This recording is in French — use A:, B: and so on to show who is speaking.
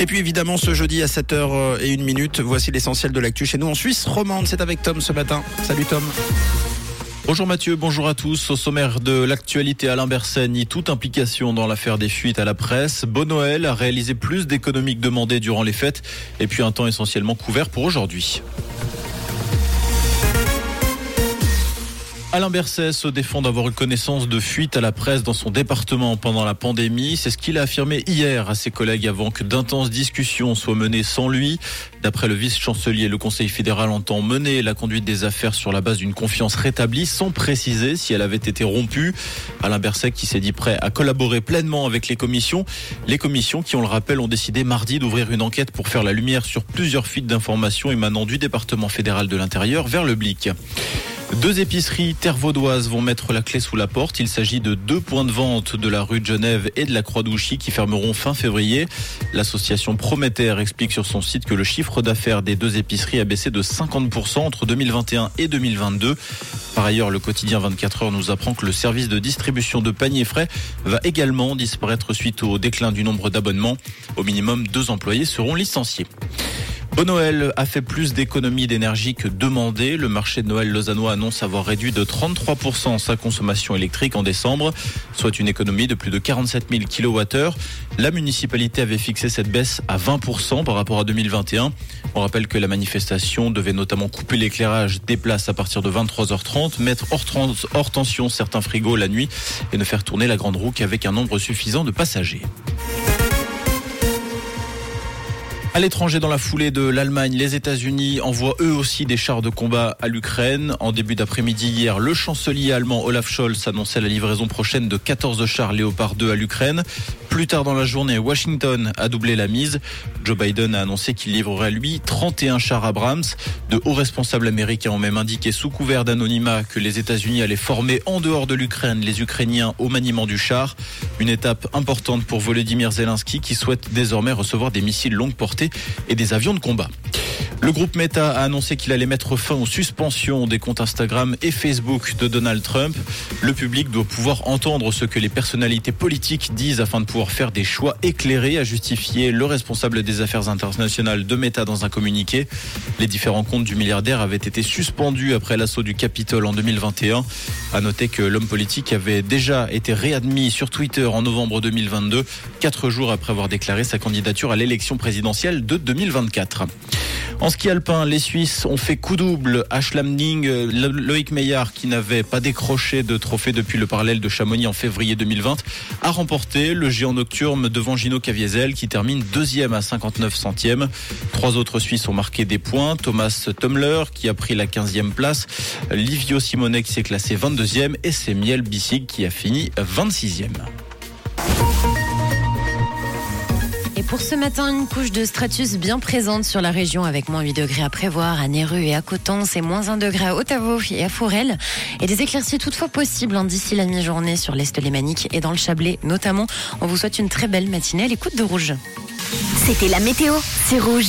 A: Et puis évidemment, ce jeudi à 7h01 minute, voici l'essentiel de l'actu chez nous en Suisse romande. C'est avec Tom ce matin. Salut Tom.
B: Bonjour Mathieu, bonjour à tous. Au sommaire de l'actualité, Alain Berset nie toute implication dans l'affaire des fuites à la presse. Bon Noël a réalisé plus d'économies que demandé durant les fêtes et puis un temps essentiellement couvert pour aujourd'hui. Alain Berset se défend d'avoir eu connaissance de fuites à la presse dans son département pendant la pandémie. C'est ce qu'il a affirmé hier à ses collègues avant que d'intenses discussions soient menées sans lui. D'après le vice-chancelier, le Conseil fédéral entend mener la conduite des affaires sur la base d'une confiance rétablie sans préciser si elle avait été rompue. Alain Berset qui s'est dit prêt à collaborer pleinement avec les commissions. Les commissions qui, on le rappelle, ont décidé mardi d'ouvrir une enquête pour faire la lumière sur plusieurs fuites d'informations émanant du département fédéral de l'intérieur vers le Blic. Deux épiceries terre vaudoises vont mettre la clé sous la porte. Il s'agit de deux points de vente de la rue de Genève et de la Croix-d'Ouchy qui fermeront fin février. L'association Prométhère explique sur son site que le chiffre d'affaires des deux épiceries a baissé de 50% entre 2021 et 2022. Par ailleurs, le quotidien 24 heures nous apprend que le service de distribution de paniers frais va également disparaître suite au déclin du nombre d'abonnements. Au minimum, deux employés seront licenciés. Bon Noël a fait plus d'économies d'énergie que demandé. Le marché de Noël lausannois annonce avoir réduit de 33% sa consommation électrique en décembre, soit une économie de plus de 47 000 kWh. La municipalité avait fixé cette baisse à 20% par rapport à 2021. On rappelle que la manifestation devait notamment couper l'éclairage des places à partir de 23h30, mettre hors, hors tension certains frigos la nuit et ne faire tourner la grande roue qu'avec un nombre suffisant de passagers. À l'étranger, dans la foulée de l'Allemagne, les États-Unis envoient eux aussi des chars de combat à l'Ukraine. En début d'après-midi hier, le chancelier allemand Olaf Scholz annonçait la livraison prochaine de 14 chars Léopard 2 à l'Ukraine. Plus tard dans la journée, Washington a doublé la mise. Joe Biden a annoncé qu'il livrerait lui 31 chars Abrams. De hauts responsables américains ont même indiqué sous couvert d'anonymat que les États-Unis allaient former en dehors de l'Ukraine les Ukrainiens au maniement du char. Une étape importante pour Volodymyr Zelensky qui souhaite désormais recevoir des missiles longue portée et des avions de combat. Le groupe Meta a annoncé qu'il allait mettre fin aux suspensions des comptes Instagram et Facebook de Donald Trump. Le public doit pouvoir entendre ce que les personnalités politiques disent afin de pouvoir faire des choix éclairés, a justifié le responsable des affaires internationales de Meta dans un communiqué. Les différents comptes du milliardaire avaient été suspendus après l'assaut du Capitole en 2021. À noter que l'homme politique avait déjà été réadmis sur Twitter en novembre 2022, quatre jours après avoir déclaré sa candidature à l'élection présidentielle de 2024. En ski alpin, les Suisses ont fait coup double à Schlamning. Loïc Meillard, qui n'avait pas décroché de trophée depuis le parallèle de Chamonix en février 2020, a remporté le géant nocturne devant Gino Caviezel, qui termine deuxième à 59 centièmes. Trois autres Suisses ont marqué des points. Thomas Tumler, qui a pris la 15e place. Livio Simonet, qui s'est classé 22e. Et c'est Miel Bissig, qui a fini 26e.
C: Pour ce matin, une couche de stratus bien présente sur la région avec moins 8 degrés à prévoir à Néru et à Coton. C'est moins 1 degré à Ottawa et à Forel. Et des éclaircies toutefois possibles hein, d'ici la mi-journée sur l'Est lémanique et dans le Chablais notamment. On vous souhaite une très belle matinée à l'écoute de Rouge.
D: C'était la météo, c'est Rouge.